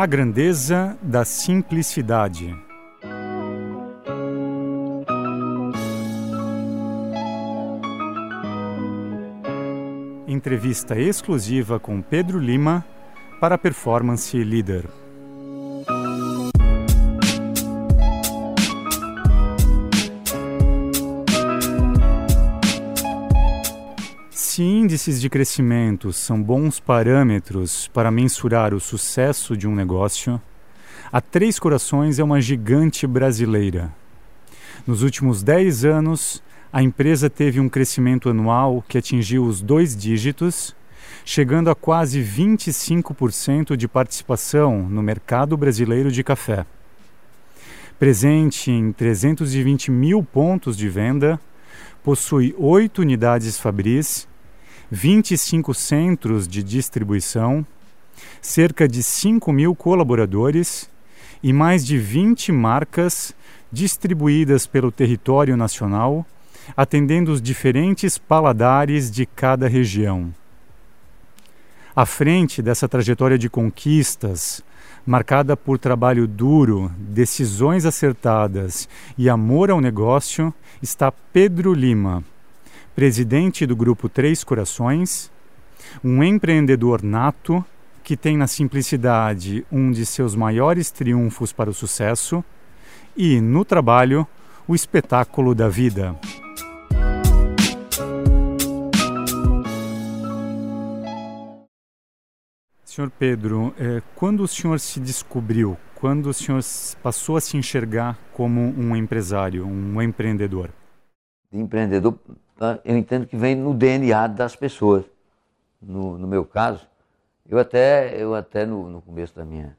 A grandeza da simplicidade. Entrevista exclusiva com Pedro Lima para a Performance Leader. Se índices de crescimento são bons parâmetros para mensurar o sucesso de um negócio, a Três Corações é uma gigante brasileira. Nos últimos 10 anos, a empresa teve um crescimento anual que atingiu os dois dígitos, chegando a quase 25% de participação no mercado brasileiro de café. Presente em 320 mil pontos de venda, possui oito unidades fabris 25 centros de distribuição, cerca de 5 mil colaboradores e mais de 20 marcas distribuídas pelo território nacional, atendendo os diferentes paladares de cada região. À frente dessa trajetória de conquistas, marcada por trabalho duro, decisões acertadas e amor ao negócio, está Pedro Lima presidente do grupo Três Corações, um empreendedor nato que tem na simplicidade um de seus maiores triunfos para o sucesso e, no trabalho, o espetáculo da vida. Senhor Pedro, eh, quando o senhor se descobriu, quando o senhor passou a se enxergar como um empresário, um empreendedor? De empreendedor Tá? eu entendo que vem no DNA das pessoas. No, no meu caso, eu até, eu até no, no, começo da minha,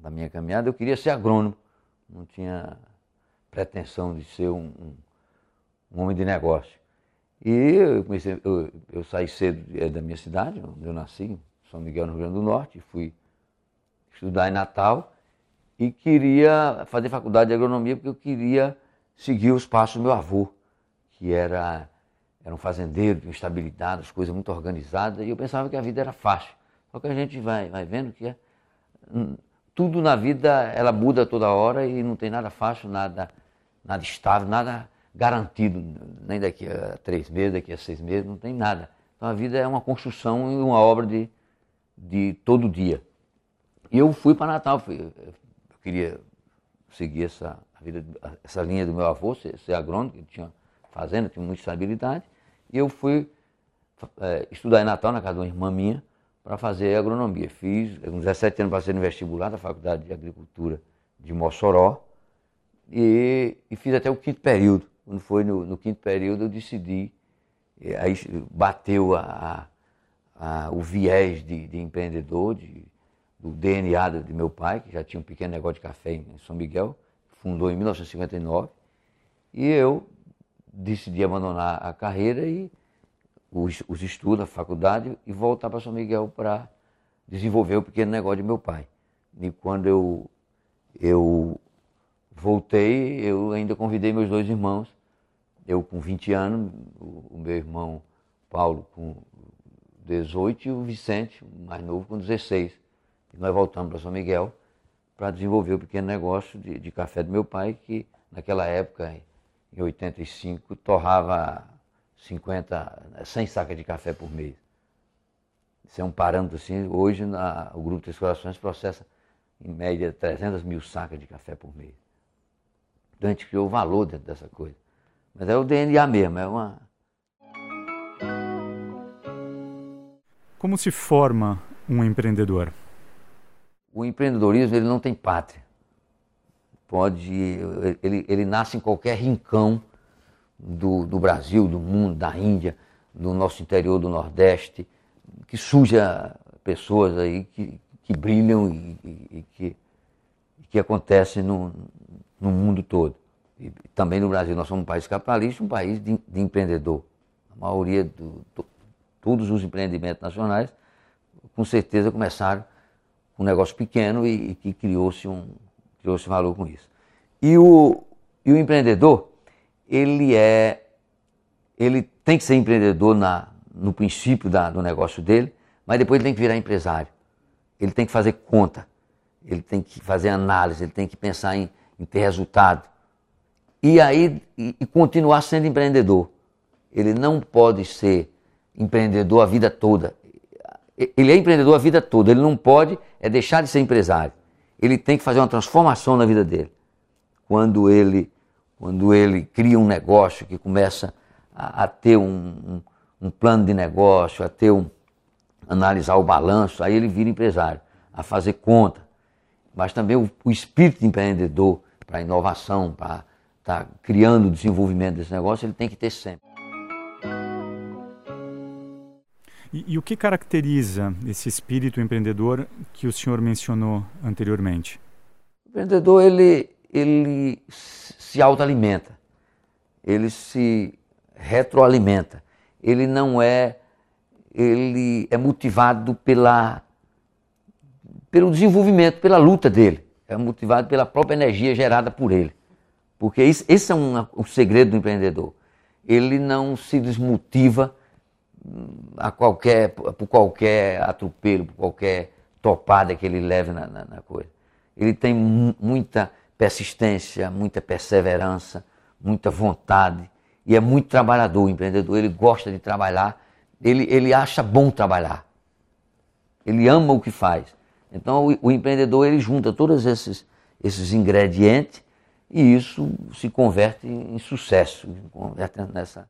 da minha caminhada, eu queria ser agrônomo. Não tinha pretensão de ser um, um, um homem de negócio. E eu, comecei, eu, eu saí cedo é, da minha cidade, onde eu nasci, São Miguel, no Rio Grande do Norte, fui estudar em Natal e queria fazer faculdade de agronomia porque eu queria seguir os passos do meu avô, que era era um fazendeiro, tinha estabilidade, as coisas muito organizadas, e eu pensava que a vida era fácil. Só que a gente vai, vai vendo que é, hum, tudo na vida ela muda toda hora e não tem nada fácil, nada, nada estável, nada garantido, nem daqui a três meses, daqui a seis meses, não tem nada. Então a vida é uma construção e uma obra de, de todo dia. E eu fui para Natal, fui, eu queria seguir essa, vida, essa linha do meu avô, ser, ser agrônomo, que tinha fazenda, tinha muita estabilidade. E eu fui é, estudar em Natal, na casa de uma irmã minha, para fazer agronomia. Fiz, com 17 anos, passei no vestibular da Faculdade de Agricultura de Mossoró e, e fiz até o quinto período. Quando foi no, no quinto período, eu decidi, aí bateu a, a, a, o viés de, de empreendedor, de, do DNA de meu pai, que já tinha um pequeno negócio de café em São Miguel, fundou em 1959, e eu decidi abandonar a carreira e os, os estudos, a faculdade, e voltar para São Miguel para desenvolver o pequeno negócio de meu pai. E quando eu, eu voltei, eu ainda convidei meus dois irmãos, eu com 20 anos, o, o meu irmão Paulo com 18 e o Vicente, mais novo, com 16. E nós voltamos para São Miguel para desenvolver o pequeno negócio de, de café do meu pai, que naquela época em 85, torrava 50, 100 sacas de café por mês. Isso é um parâmetro assim. Hoje na, o Grupo Três Corações processa em média 300 mil sacas de café por mês. Então a gente criou valor dentro dessa coisa. Mas é o DNA mesmo, é uma. Como se forma um empreendedor? O empreendedorismo ele não tem pátria pode ele, ele nasce em qualquer rincão do, do Brasil, do mundo, da Índia, do nosso interior do Nordeste, que suja pessoas aí que, que brilham e, e, e que, que acontecem no, no mundo todo. E também no Brasil, nós somos um país capitalista, um país de, de empreendedor. A maioria, do, to, todos os empreendimentos nacionais, com certeza começaram com um negócio pequeno e, e que criou-se um, trouxe valor com isso. E o, e o empreendedor, ele é, ele tem que ser empreendedor na, no princípio da, do negócio dele, mas depois ele tem que virar empresário. Ele tem que fazer conta. ele tem que fazer análise, ele tem que pensar em, em ter resultado. E aí, e, e continuar sendo empreendedor. Ele não pode ser empreendedor a vida toda. Ele é empreendedor a vida toda, ele não pode é deixar de ser empresário. Ele tem que fazer uma transformação na vida dele. Quando ele, quando ele cria um negócio que começa a, a ter um, um, um, plano de negócio, a ter um analisar o balanço, aí ele vira empresário, a fazer conta. Mas também o, o espírito de empreendedor para inovação, para estar tá criando o desenvolvimento desse negócio, ele tem que ter sempre. E, e, o que caracteriza esse espírito empreendedor que o senhor mencionou anteriormente? O empreendedor ele, ele se autoalimenta, ele se retroalimenta, ele não é ele é motivado pela pelo desenvolvimento, pela luta dele, é motivado pela própria energia gerada por ele, porque esse, é um, o segredo do empreendedor. Ele não se desmotiva a qualquer, por qualquer atropelo, por qualquer topada que ele leve na, na, na coisa. Ele tem muita persistência, muita perseverança, muita vontade e é muito trabalhador, empreendedor. Ele gosta de trabalhar, ele, ele acha bom trabalhar, ele ama o que faz. Então o, o empreendedor ele junta todos esses, esses ingredientes e isso se converte em sucesso, converte nessa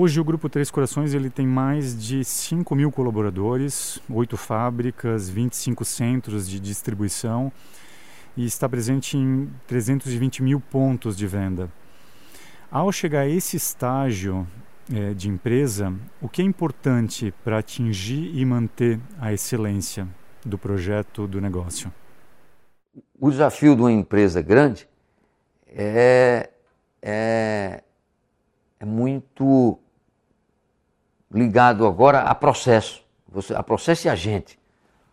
Hoje o Grupo Três Corações ele tem mais de 5 mil colaboradores, 8 fábricas, 25 centros de distribuição e está presente em 320 mil pontos de venda. Ao chegar a esse estágio é, de empresa, o que é importante para atingir e manter a excelência do projeto do negócio? O desafio de uma empresa grande é, é, é muito ligado agora a processo, você, a processo e a gente.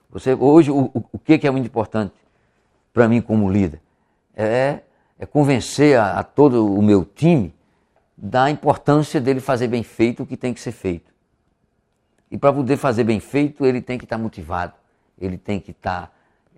Você, hoje, o, o, o que é muito importante para mim como líder? É, é convencer a, a, todo o meu time da importância dele fazer bem feito o que tem que ser feito. E para poder fazer bem feito, ele tem que estar tá motivado, ele tem que estar, tá,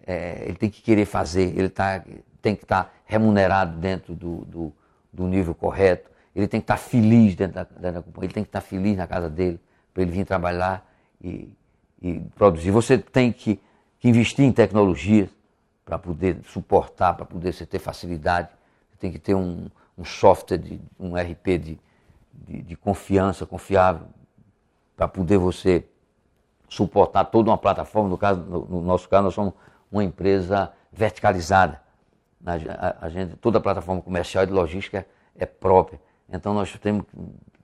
é, ele tem que querer fazer, ele tá, tem que estar tá remunerado dentro do, do, do nível correto, ele tem que estar feliz dentro da, dentro da companhia, ele tem que estar feliz na casa dele, para ele vir trabalhar e, e produzir. Você tem que, que investir em tecnologias para poder suportar, para poder você ter facilidade. Você tem que ter um, um software, de, um RP de, de, de confiança, confiável, para poder você suportar toda uma plataforma. No, caso, no, no nosso caso, nós somos uma empresa verticalizada. A, a, a gente, toda a plataforma comercial e de logística é, é própria. Então nós temos,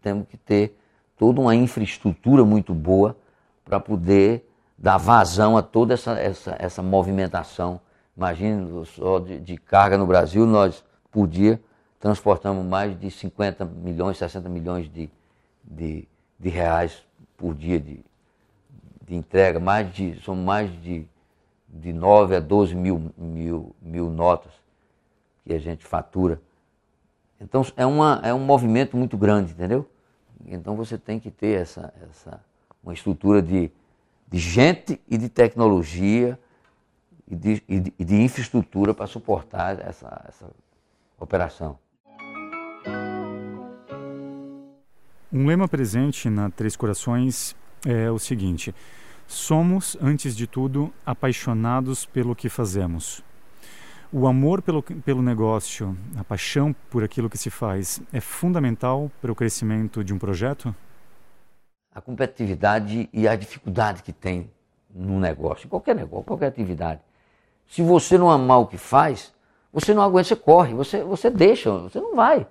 temos que ter toda uma infraestrutura muito boa para poder dar vazão a toda essa, essa, essa movimentação. Imagine só de, de, carga no Brasil, nós por dia transportamos mais de 50 milhões, 60 milhões de, de, de reais por dia de, de entrega, mais de, são mais de, de 9 a 12 mil, mil, mil notas que a gente fatura. Então é, uma, é um movimento muito grande, entendeu? Então você tem que ter essa, essa uma estrutura de, de gente e de tecnologia e de, e de, e de infraestrutura para suportar essa, essa operação. Um lema presente na Três Corações é o seguinte: somos, antes de tudo, apaixonados pelo que fazemos. O amor pelo, pelo negócio, a paixão por aquilo que se faz, é fundamental para o crescimento de um projeto? A competitividade e a dificuldade que tem no negócio, qualquer negócio, qualquer atividade. Se você não amar o que faz, você não aguenta, você corre, você, você deixa, você não vai.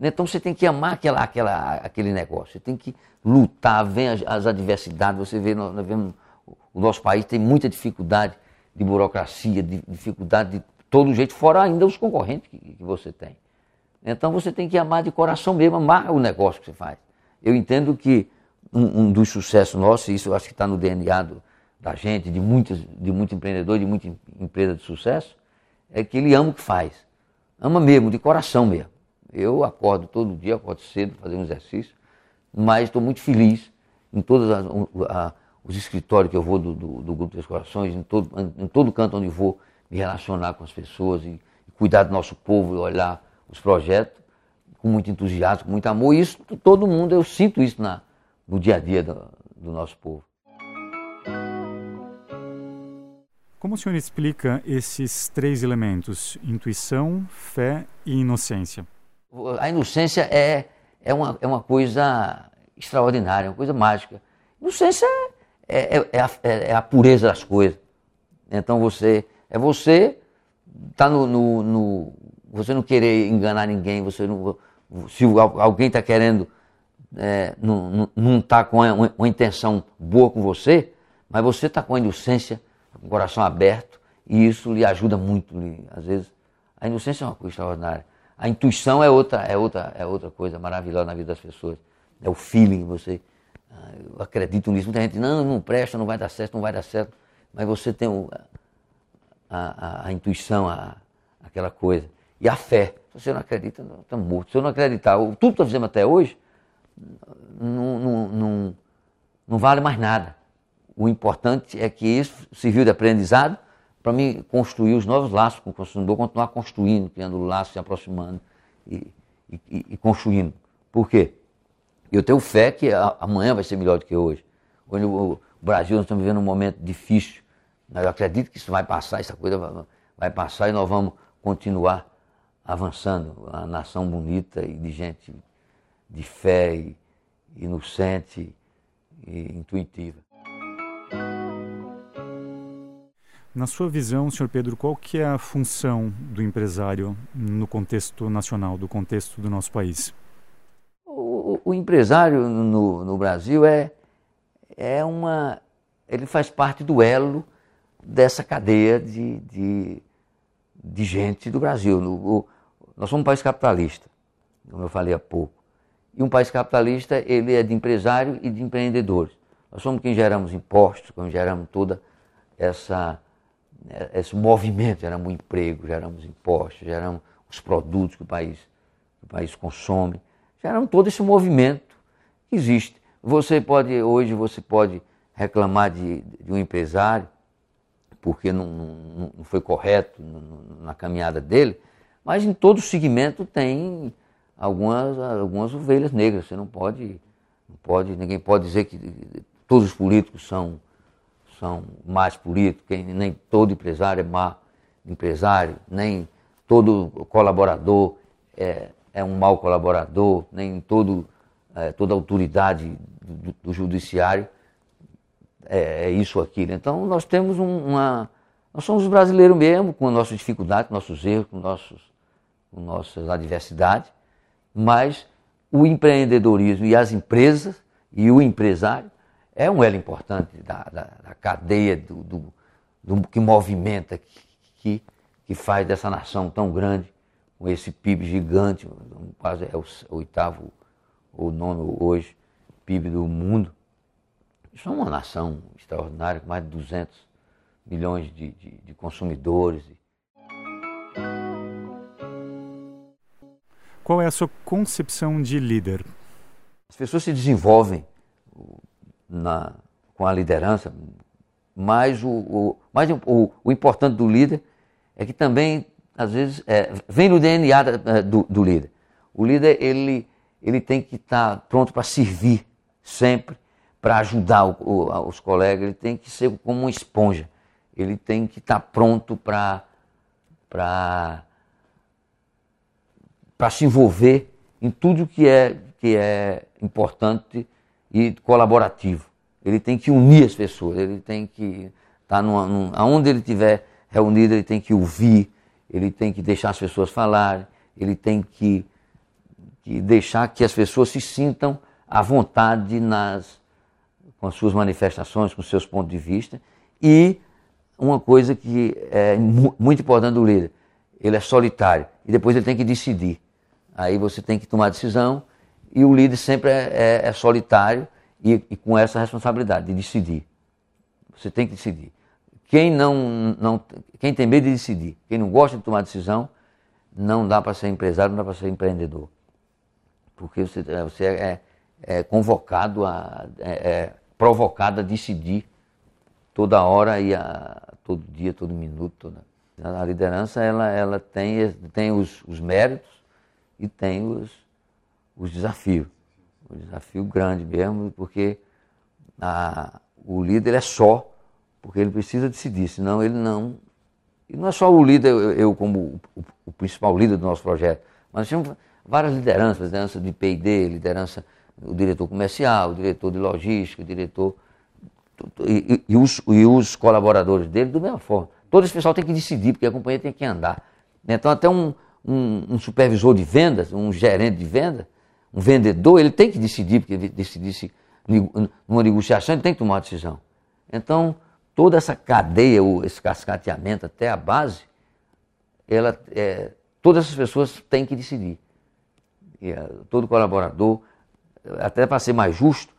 Então você tem que amar aquela, aquela, aquele negócio, você tem que lutar, vem as, as adversidades, você vê, nós vemos, o nosso país tem muita dificuldade de burocracia, de dificuldade de todo jeito, fora ainda os concorrentes que, que você tem. Então você tem que amar de coração mesmo, amar o negócio que você faz. Eu entendo que um, um dos sucessos nossos, e isso eu acho que está no DNA do, da gente, de muitos, de muito empreendedor, de muita empresa de sucesso, é que ele ama o que faz. Ama mesmo, de coração mesmo. Eu acordo todo dia, acordo cedo, fazer um exercício, mas estou muito feliz em a, os escritórios que eu vou do, do, do Grupo dos Corações, em todo, em todo canto onde vou me relacionar com as pessoas e, e cuidar do nosso povo e olhar os projetos com muito entusiasmo, com muito amor. E isso, todo mundo, eu sinto isso na, no dia a dia do, do nosso povo. Como o senhor explica esses três elementos, intuição, fé e inocência? A inocência é, é, uma, é uma coisa extraordinária, uma coisa mágica. Inocência é, é, é, a, é, é a, pureza das coisas. Então você é você tá no, no, no, você não querer enganar ninguém, você não se alguém está querendo é, não está com uma, uma, intenção boa com você, mas você está com a inocência, com o coração aberto e isso lhe ajuda muito. Às vezes a inocência é uma coisa extraordinária. A intuição é outra, é outra, é outra coisa maravilhosa na vida das pessoas. É o feeling, você ah, eu acredito nisso. Muita gente, não, não presta, não vai dar certo, não vai dar certo. Mas você tem o, a, a, a, intuição, a, aquela coisa. E a fé. Se você não acredita, está morto. Se eu não acreditar, tudo que estou fazendo até hoje, não, não, não, não vale mais nada. O importante é que isso serviu de aprendizado para mim construir os novos laços com o consumidor, continuar construindo, criando laços, se aproximando e, e, e construindo. Por quê? Eu tenho fé que amanhã vai ser melhor do que hoje. Hoje o Brasil, nós estamos vivendo um momento difícil. Eu acredito que isso vai passar, essa coisa vai passar e nós vamos continuar avançando. Uma nação bonita e de gente de fé, e inocente e intuitiva. Na sua visão, senhor Pedro, qual que é a função do empresário no contexto nacional, do contexto do nosso país? O, o empresário no, no, Brasil é, é uma. Ele faz parte do elo dessa cadeia de, de, de gente do Brasil. No, o, nós somos um país capitalista, como eu falei há pouco. E um país capitalista, ele é de empresário e de empreendedores. Nós somos quem geramos impostos, quem geramos toda essa esse movimento, geramos emprego, geramos impostos, geramos os produtos que o país, que o país consome geram todo esse movimento que existe. Você pode, hoje você pode reclamar de, de um empresário porque não, não, não foi correto na caminhada dele, mas em todo segmento tem algumas, algumas ovelhas negras. Você não pode, não pode, ninguém pode dizer que todos os políticos são, são mais políticos, nem todo empresário é má empresário, nem todo colaborador é, é um mau colaborador, nem todo, é, toda autoridade do, do judiciário é, é, isso ou aquilo. Então nós temos um, uma. Nós somos brasileiros mesmo, com as nossas dificuldades, com nossos erros, com, nossos, com nossas adversidades, mas o empreendedorismo e as empresas e o empresário é um elo importante da, da, da cadeia do, do, do, que movimenta, que, que faz dessa nação tão grande com esse PIB gigante, quase é o oitavo ou nono hoje PIB do mundo. Isso é uma nação extraordinária, com mais de 200 milhões de, de, de consumidores. Qual é a sua concepção de líder? As pessoas se desenvolvem na, com a liderança, mas, o, o, mas o, o importante do líder é que também às vezes, é, vem no DNA do, do, líder. O líder, ele, ele tem que estar tá pronto para servir sempre, para ajudar o, o, os colegas, ele tem que ser como uma esponja. Ele tem que estar tá pronto para para se envolver em tudo que é, que é importante e colaborativo. Ele tem que unir as pessoas, ele tem que estar tá numa, aonde ele estiver reunido, ele tem que ouvir, ele tem que deixar as pessoas falarem, ele tem que, que deixar que as pessoas se sintam à vontade nas, com as suas manifestações, com seus pontos de vista. E uma coisa que é muito importante do líder, ele é solitário e depois ele tem que decidir. Aí você tem que tomar decisão e o líder sempre é, é, é solitário e, e com essa responsabilidade de decidir. Você tem que decidir. Quem, não, não, quem tem medo de decidir, quem não gosta de tomar decisão, não dá para ser empresário, não dá para ser empreendedor. Porque você, é, você é, é convocado a. Provocado a decidir toda hora e a, todo dia, todo minuto. Toda. A liderança ela, ela tem, tem os, os méritos e tem os, os desafios. O desafio grande mesmo, porque a, o líder é só, porque ele precisa decidir, senão ele não. E não é só o líder, eu, eu como o, o, principal líder do nosso projeto, mas temos várias lideranças, liderança de PD, liderança, o diretor comercial, o diretor de logística, o diretor. E, e, os, e os colaboradores dele, da mesma forma. Todo esse pessoal tem que decidir, porque a companhia tem que andar. Então, até um, um, um supervisor de vendas, um gerente de venda, um vendedor, ele tem que decidir, porque decidir se numa negociação, ele tem que tomar uma decisão. Então, toda essa cadeia, esse cascateamento até a base, ela, é, todas essas pessoas têm que decidir. E, é, todo colaborador, até para ser mais justo,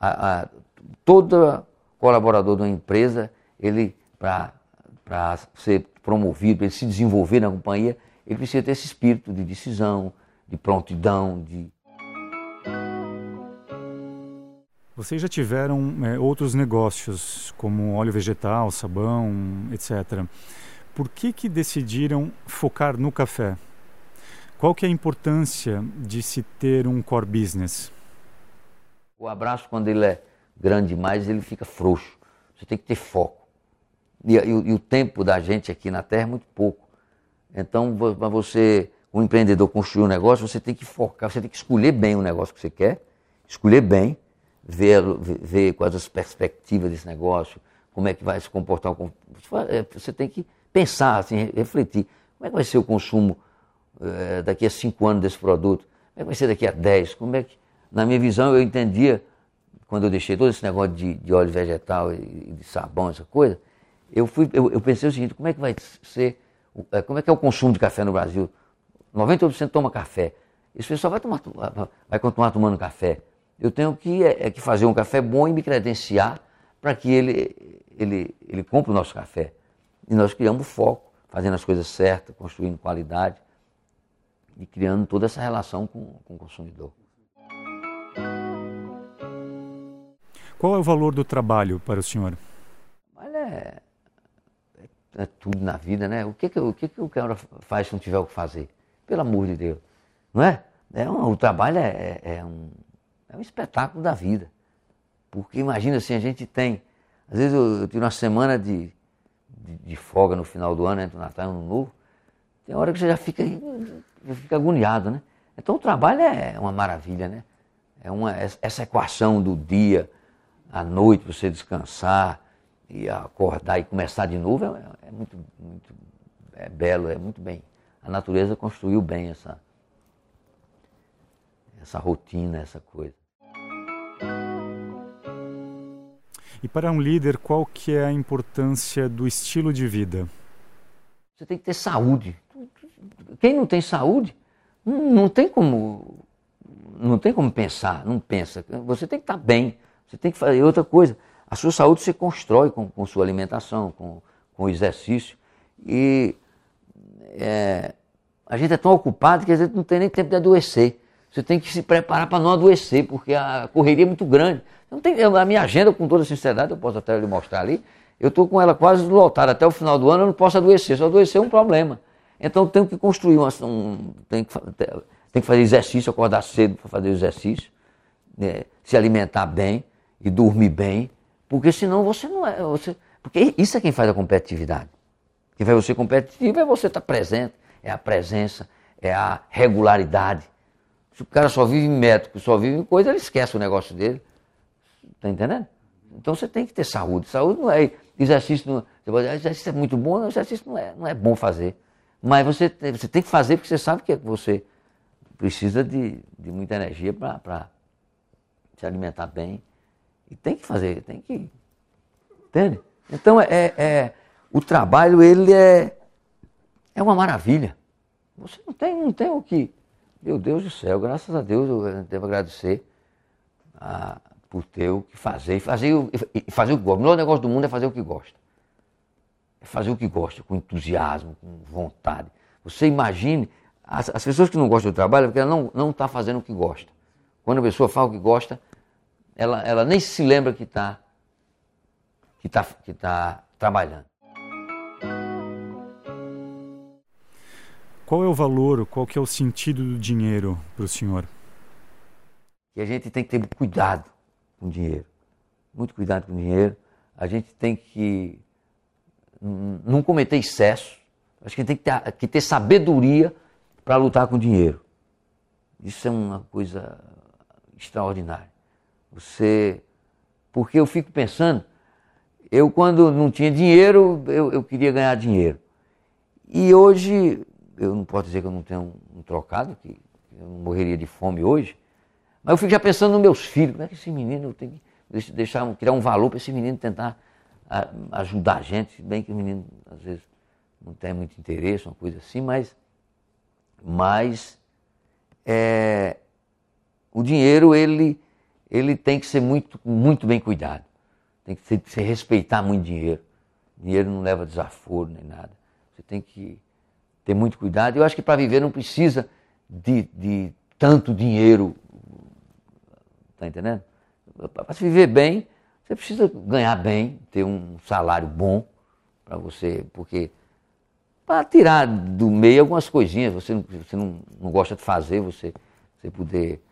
a, a, todo colaborador de uma empresa, ele, para ser promovido, para ele se desenvolver na companhia, ele precisa ter esse espírito de decisão, de prontidão, de Vocês já tiveram é, outros negócios, como óleo vegetal, sabão, etc. Por que, que decidiram focar no café? Qual que é a importância de se ter um core business? O abraço, quando ele é grande demais, ele fica frouxo. Você tem que ter foco. E, e, e o tempo da gente aqui na Terra é muito pouco. Então, para você, um empreendedor, construir um negócio, você tem que focar, você tem que escolher bem o negócio que você quer, escolher bem, ver, ver quais as perspectivas desse negócio, como é que vai se comportar. É, você tem que pensar, assim, refletir. Como é que vai ser o consumo é, daqui a cinco anos desse produto? Como é que vai ser daqui a dez? Como é que, na minha visão, eu entendia, quando eu deixei todo esse negócio de, de óleo vegetal e de sabão, essa coisa, eu, fui, eu, eu pensei o seguinte, como é que vai ser, é, como é que é o consumo de café no Brasil? 98% toma café. Esse pessoal vai, tomar, vai continuar tomando café. Eu tenho que, é, é, que fazer um café bom e me credenciar para que ele, ele, ele compre o nosso café. E nós criamos foco, fazendo as coisas certas, construindo qualidade e criando toda essa relação com, com o consumidor. Qual é o valor do trabalho para o senhor? Olha, é, é, tudo na vida, né? O que, que, o que, que o cara faz se não tiver o que fazer? Pelo amor de Deus. Não é? é um, o trabalho é, é, é um, é um espetáculo da vida. Porque imagina assim, a gente tem. Às vezes eu, eu tiro uma semana de, de, de, folga no final do ano, entre o Natal e o Ano Novo. Tem hora que você já fica, já fica agoniado, né? Então o trabalho é uma maravilha, né? É uma, essa equação do dia, à noite, você descansar e acordar e começar de novo é, é muito, muito é belo, é muito bem. A natureza construiu bem essa, essa rotina, essa coisa. E para um líder, qual que é a importância do estilo de vida? Você tem que ter saúde. Quem não tem saúde, não tem como não tem como pensar, não pensa. Você tem que estar bem, você tem que fazer outra coisa. A sua saúde se constrói com, com sua alimentação, com, com o exercício. E é, a gente é tão ocupado que a gente não tem nem tempo de adoecer. Você tem que se preparar para não adoecer, porque a correria é muito grande. Não tem, a minha agenda, com toda sinceridade, eu posso até lhe mostrar ali, eu estou com ela quase lotada até o final do ano, eu não posso adoecer. Se eu adoecer é um problema. Então eu tenho que construir uma. Um, tem, que, tem que fazer exercício, acordar cedo para fazer exercício, né, se alimentar bem e dormir bem, porque senão você não é. Você, porque isso é quem faz a competitividade. Quem faz você competitivo é você estar tá presente, é a presença, é a regularidade. Se o cara só vive em método, só vive em coisa, ele esquece o negócio dele. Está entendendo? Então você tem que ter saúde. Saúde não é exercício. Não, você pode exercício é muito bom, exercício não é, não é bom fazer. Mas você, você tem que fazer porque você sabe que você precisa de, de muita energia para se alimentar bem. E tem que fazer, tem que. Entende? Então é, é, é o trabalho ele é, é uma maravilha. Você não tem, não tem o que meu Deus do céu, graças a Deus eu devo agradecer a, por ter o que fazer. Fazer, e fazer o que gosta. O melhor negócio do mundo é fazer o que gosta. É fazer o que gosta, com entusiasmo, com vontade. Você imagine, as, as pessoas que não gostam do trabalho é porque ela não está fazendo o que gosta. Quando a pessoa faz o que gosta, ela, ela nem se lembra que está que tá, que tá trabalhando. Qual é o valor, qual que é o sentido do dinheiro para o senhor? Que a gente tem que ter cuidado com o dinheiro. Muito cuidado com o dinheiro. A gente tem que não cometer excesso. Acho que a gente tem que ter, que ter sabedoria para lutar com dinheiro. Isso é uma coisa extraordinária. Você. Porque eu fico pensando, eu quando não tinha dinheiro, eu, eu queria ganhar dinheiro. E hoje eu não posso dizer que eu não tenho um, um trocado, que eu não morreria de fome hoje, mas eu fico já pensando nos meus filhos, como é que esse menino, eu tenho que deixar, criar um valor para esse menino tentar a, ajudar a gente, bem que o menino às vezes não tem muito interesse, uma coisa assim, mas, mas é, o dinheiro ele, ele tem que ser muito, muito bem cuidado, tem que ser, se respeitar muito dinheiro. Dinheiro não leva desaforo nem nada. Você tem que ter muito cuidado. Eu acho que para viver não precisa de, de tanto dinheiro. Está entendendo? Para se viver bem, você precisa ganhar bem, ter um salário bom para você, porque para tirar do meio algumas coisinhas, você não, você não, não gosta de fazer, você, você poder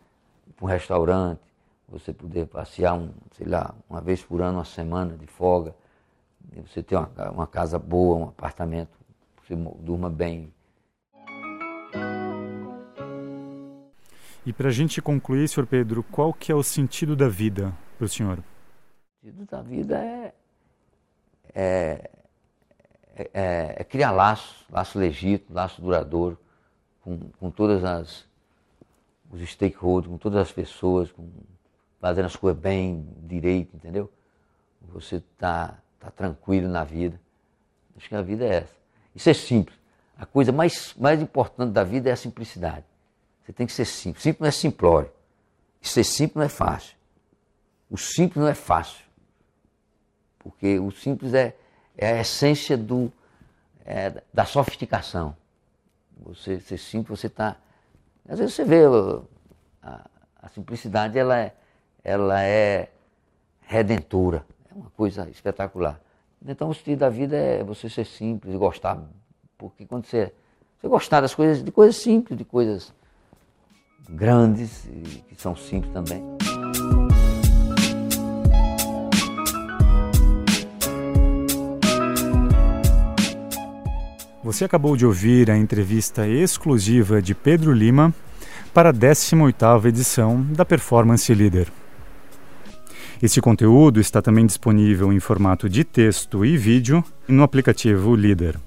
ir para um restaurante, você poder passear, um, sei lá, uma vez por ano, uma semana de folga, você ter uma, uma casa boa, um apartamento você durma bem. E para a gente concluir, senhor Pedro, qual que é o sentido da vida para o senhor? O sentido da vida é, é, é, é criar laços, laço legítimo, laço duradouro, com, com todas as os stakeholders, com todas as pessoas, com, fazendo as coisas bem, direito, entendeu? Você tá, tá tranquilo na vida. Acho que a vida é essa. Isso é simples. A coisa mais, mais importante da vida é a simplicidade. Você tem que ser simples. Simples não é simplório. E ser simples não é fácil. O simples não é fácil. Porque o simples é, é a essência do, é, da sofisticação. Você ser simples, você está. Às vezes você vê a, a, simplicidade, ela é, ela é redentora. É uma coisa espetacular. Então o sentido da vida é você ser simples gostar. Porque quando você, você gostar das coisas, de coisas simples, de coisas grandes que são simples também. Você acabou de ouvir a entrevista exclusiva de Pedro Lima para a 18ª edição da Performance Leader. Este conteúdo está também disponível em formato de texto e vídeo no aplicativo Líder.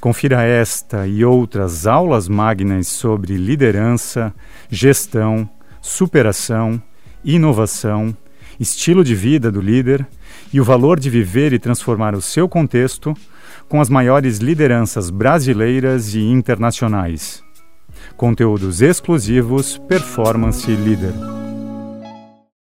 Confira esta e outras aulas magnas sobre liderança, gestão, superação, inovação, estilo de vida do líder e o valor de viver e transformar o seu contexto com as maiores lideranças brasileiras e internacionais. Conteúdos exclusivos Performance Leader.